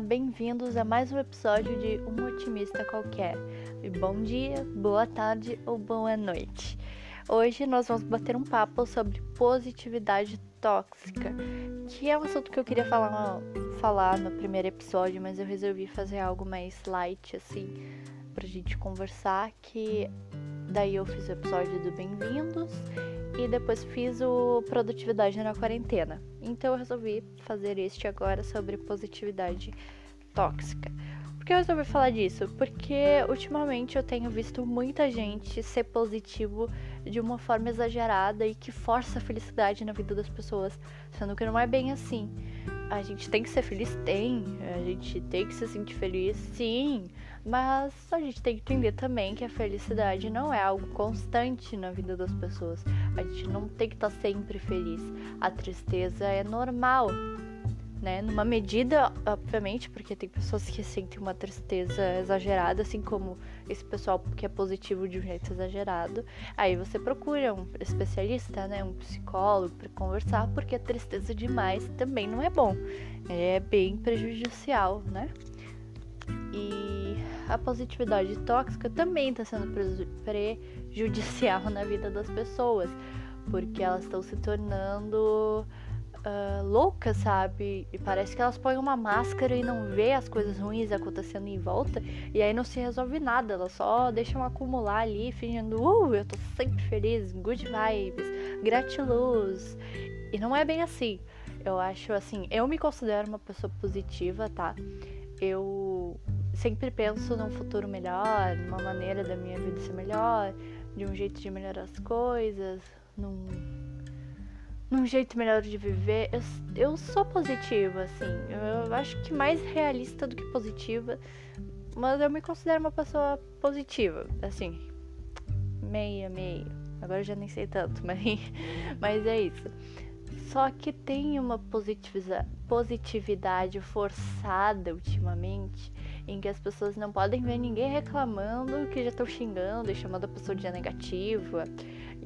Bem-vindos a mais um episódio de Um Otimista Qualquer. E bom dia, boa tarde ou boa noite. Hoje nós vamos bater um papo sobre positividade tóxica, que é um assunto que eu queria falar, falar no primeiro episódio, mas eu resolvi fazer algo mais light, assim, pra gente conversar, que daí eu fiz o episódio do Bem-vindos depois fiz o Produtividade na Quarentena. Então eu resolvi fazer este agora sobre positividade tóxica. Por que eu resolvi falar disso? Porque ultimamente eu tenho visto muita gente ser positivo de uma forma exagerada e que força a felicidade na vida das pessoas, sendo que não é bem assim. A gente tem que ser feliz? Tem. A gente tem que se sentir feliz? Sim. Mas a gente tem que entender também que a felicidade não é algo constante na vida das pessoas. A gente não tem que estar tá sempre feliz. A tristeza é normal, né? Numa medida, obviamente, porque tem pessoas que sentem uma tristeza exagerada, assim como esse pessoal que é positivo de um jeito exagerado. Aí você procura um especialista, né? Um psicólogo para conversar, porque a tristeza demais também não é bom. É bem prejudicial, né? E a positividade tóxica também está sendo prejudicial na vida das pessoas, porque elas estão se tornando uh, loucas, sabe? E parece que elas põem uma máscara e não vê as coisas ruins acontecendo em volta, e aí não se resolve nada, elas só deixam acumular ali, fingindo, uh, eu tô sempre feliz, good vibes, gratiluz. E não é bem assim. Eu acho assim, eu me considero uma pessoa positiva, tá? Eu sempre penso num futuro melhor, numa maneira da minha vida ser melhor, de um jeito de melhorar as coisas, num, num jeito melhor de viver. Eu, eu sou positiva, assim. Eu, acho que mais realista do que positiva, mas eu me considero uma pessoa positiva, assim. Meia, meia. Agora eu já nem sei tanto, mas, mas é isso. Só que tem uma positividade forçada ultimamente em que as pessoas não podem ver ninguém reclamando que já estão xingando e chamando a pessoa de negativa.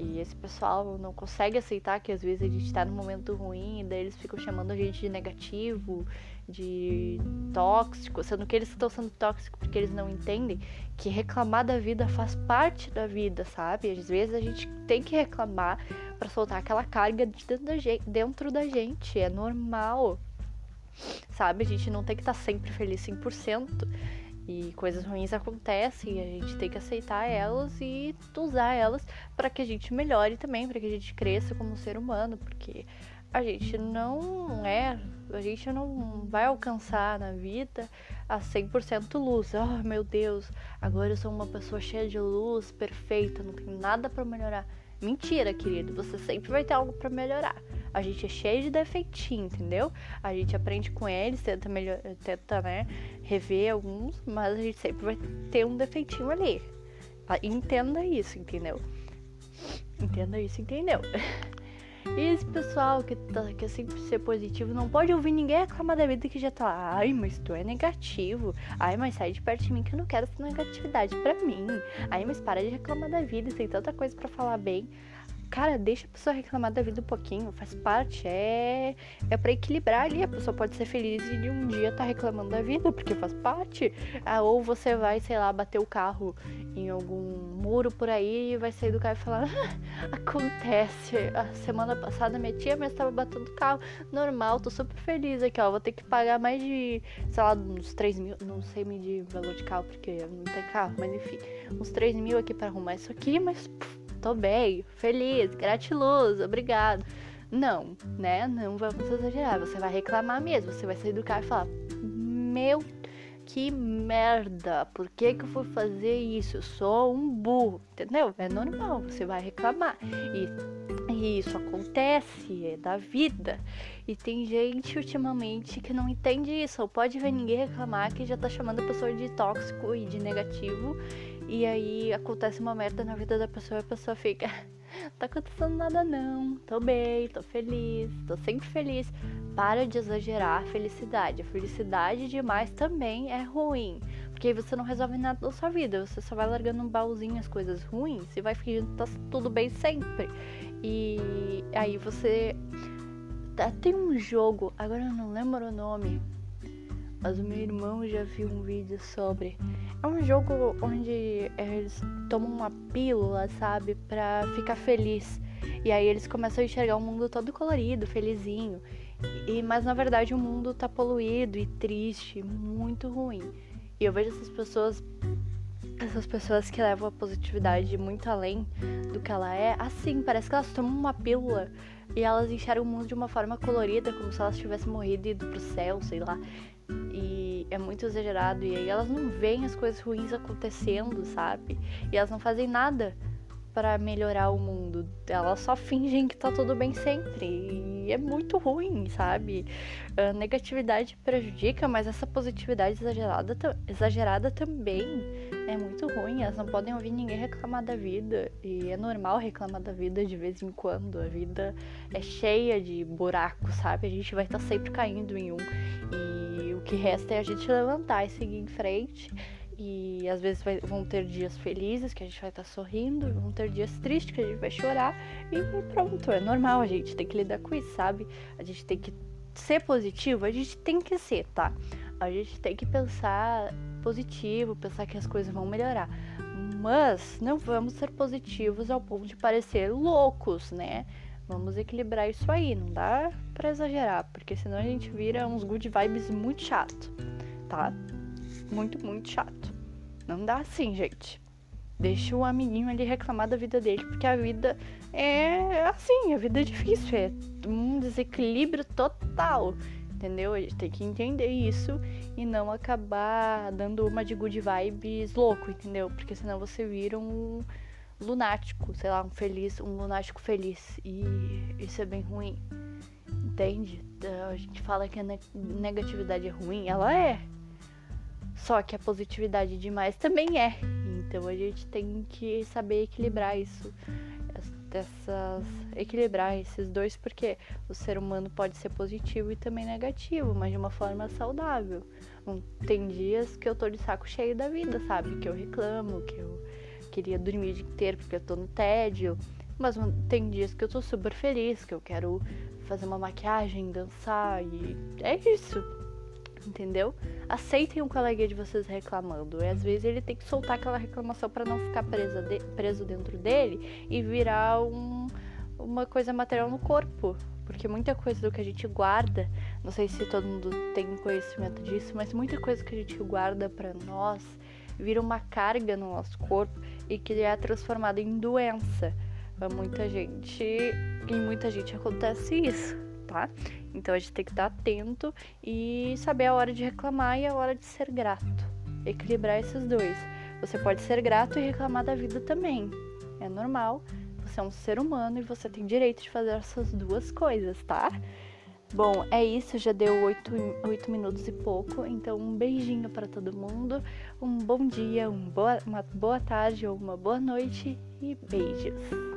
E esse pessoal não consegue aceitar que às vezes a gente tá num momento ruim, e daí eles ficam chamando a gente de negativo, de tóxico, sendo que eles estão sendo tóxicos porque eles não entendem que reclamar da vida faz parte da vida, sabe? Às vezes a gente tem que reclamar para soltar aquela carga dentro da, gente, dentro da gente, é normal sabe? A gente não tem que estar tá sempre feliz 100%. E coisas ruins acontecem e a gente tem que aceitar elas e usar elas para que a gente melhore também, para que a gente cresça como ser humano, porque a gente não é, a gente não vai alcançar na vida a 100% luz. Oh, meu Deus, agora eu sou uma pessoa cheia de luz, perfeita, não tenho nada para melhorar. Mentira, querido, você sempre vai ter algo para melhorar. A gente é cheio de defeitinho, entendeu? A gente aprende com eles, tenta, melhor, tenta né, rever alguns, mas a gente sempre vai ter um defeitinho ali. Ah, entenda isso, entendeu? Entenda isso, entendeu? E esse pessoal que, tá, que é sempre ser positivo não pode ouvir ninguém reclamar da vida que já tá lá. Ai, mas tu é negativo. Ai, mas sai de perto de mim que eu não quero essa negatividade pra mim. Ai, mas para de reclamar da vida, tem tanta coisa para falar bem. Cara, deixa a pessoa reclamar da vida um pouquinho, faz parte, é é para equilibrar ali. A pessoa pode ser feliz e de um dia tá reclamando da vida, porque faz parte. Ah, ou você vai, sei lá, bater o carro em algum muro por aí e vai sair do carro e falar: ah, acontece. A semana passada minha tia mesmo estava batendo o carro, normal, tô super feliz aqui, ó. Vou ter que pagar mais de, sei lá, uns 3 mil, não sei medir valor de carro porque não tem carro, mas enfim, uns 3 mil aqui para arrumar isso aqui, mas. Puf, tô bem, feliz, gratiluz, obrigado. Não, né? Não vamos exagerar. Você vai reclamar mesmo. Você vai do carro e falar: Meu, que merda. Por que, que eu fui fazer isso? Eu sou um burro. Entendeu? É normal. Você vai reclamar. E, e isso acontece. É da vida. E tem gente ultimamente que não entende isso. Ou pode ver ninguém reclamar que já tá chamando a pessoa de tóxico e de negativo e aí acontece uma merda na vida da pessoa e a pessoa fica. tá acontecendo nada não, tô bem, tô feliz, tô sempre feliz. Para de exagerar a felicidade. A felicidade demais também é ruim. Porque aí você não resolve nada da sua vida. Você só vai largando um baúzinho as coisas ruins e vai fingindo que tá tudo bem sempre. E aí você. Tem um jogo, agora eu não lembro o nome mas o meu irmão já viu um vídeo sobre. É um jogo onde eles tomam uma pílula, sabe, pra ficar feliz. E aí eles começam a enxergar o mundo todo colorido, felizinho. E, mas na verdade o mundo tá poluído e triste, muito ruim. E eu vejo essas pessoas essas pessoas que levam a positividade muito além do que ela é, assim, parece que elas tomam uma pílula e elas enxergam o mundo de uma forma colorida, como se elas tivessem morrido e ido pro céu, sei lá. E é muito exagerado. E aí elas não veem as coisas ruins acontecendo, sabe? E elas não fazem nada para melhorar o mundo. Elas só fingem que tá tudo bem sempre. E é muito ruim, sabe? A negatividade prejudica, mas essa positividade exagerada, exagerada também é muito ruim. Elas não podem ouvir ninguém reclamar da vida. E é normal reclamar da vida de vez em quando. A vida é cheia de buracos, sabe? A gente vai estar tá sempre caindo em um. E o que resta é a gente levantar e seguir em frente e às vezes vai, vão ter dias felizes que a gente vai estar tá sorrindo, vão ter dias tristes que a gente vai chorar e pronto, é normal, a gente tem que lidar com isso, sabe? A gente tem que ser positivo, a gente tem que ser, tá? A gente tem que pensar positivo, pensar que as coisas vão melhorar. Mas não vamos ser positivos ao ponto de parecer loucos, né? Vamos equilibrar isso aí, não dá para exagerar, porque senão a gente vira uns good vibes muito chato, tá? Muito, muito chato. Não dá assim, gente. Deixa o amiguinho ali reclamar da vida dele, porque a vida é assim, a vida é difícil, é um desequilíbrio total, entendeu? A gente tem que entender isso e não acabar dando uma de good vibes louco, entendeu? Porque senão você vira um lunático, sei lá, um feliz, um lunático feliz. E isso é bem ruim. Entende? A gente fala que a negatividade é ruim, ela é. Só que a positividade demais também é. Então a gente tem que saber equilibrar isso. Essas, equilibrar esses dois, porque o ser humano pode ser positivo e também negativo, mas de uma forma saudável. Tem dias que eu tô de saco cheio da vida, sabe? Que eu reclamo, que eu queria dormir o dia inteiro porque eu tô no tédio. Mas tem dias que eu tô super feliz, que eu quero fazer uma maquiagem, dançar e é isso entendeu? Aceitem o colega de vocês reclamando. E às vezes ele tem que soltar aquela reclamação para não ficar presa de, preso dentro dele e virar um, uma coisa material no corpo. Porque muita coisa do que a gente guarda, não sei se todo mundo tem conhecimento disso, mas muita coisa que a gente guarda para nós vira uma carga no nosso corpo e que é transformada em doença. Pra muita gente, em muita gente acontece isso, tá? Então a gente tem que estar atento e saber a hora de reclamar e a hora de ser grato. Equilibrar esses dois. Você pode ser grato e reclamar da vida também. É normal. Você é um ser humano e você tem direito de fazer essas duas coisas, tá? Bom, é isso, já deu oito, oito minutos e pouco, então um beijinho para todo mundo, um bom dia, um boa, uma boa tarde ou uma boa noite e beijos.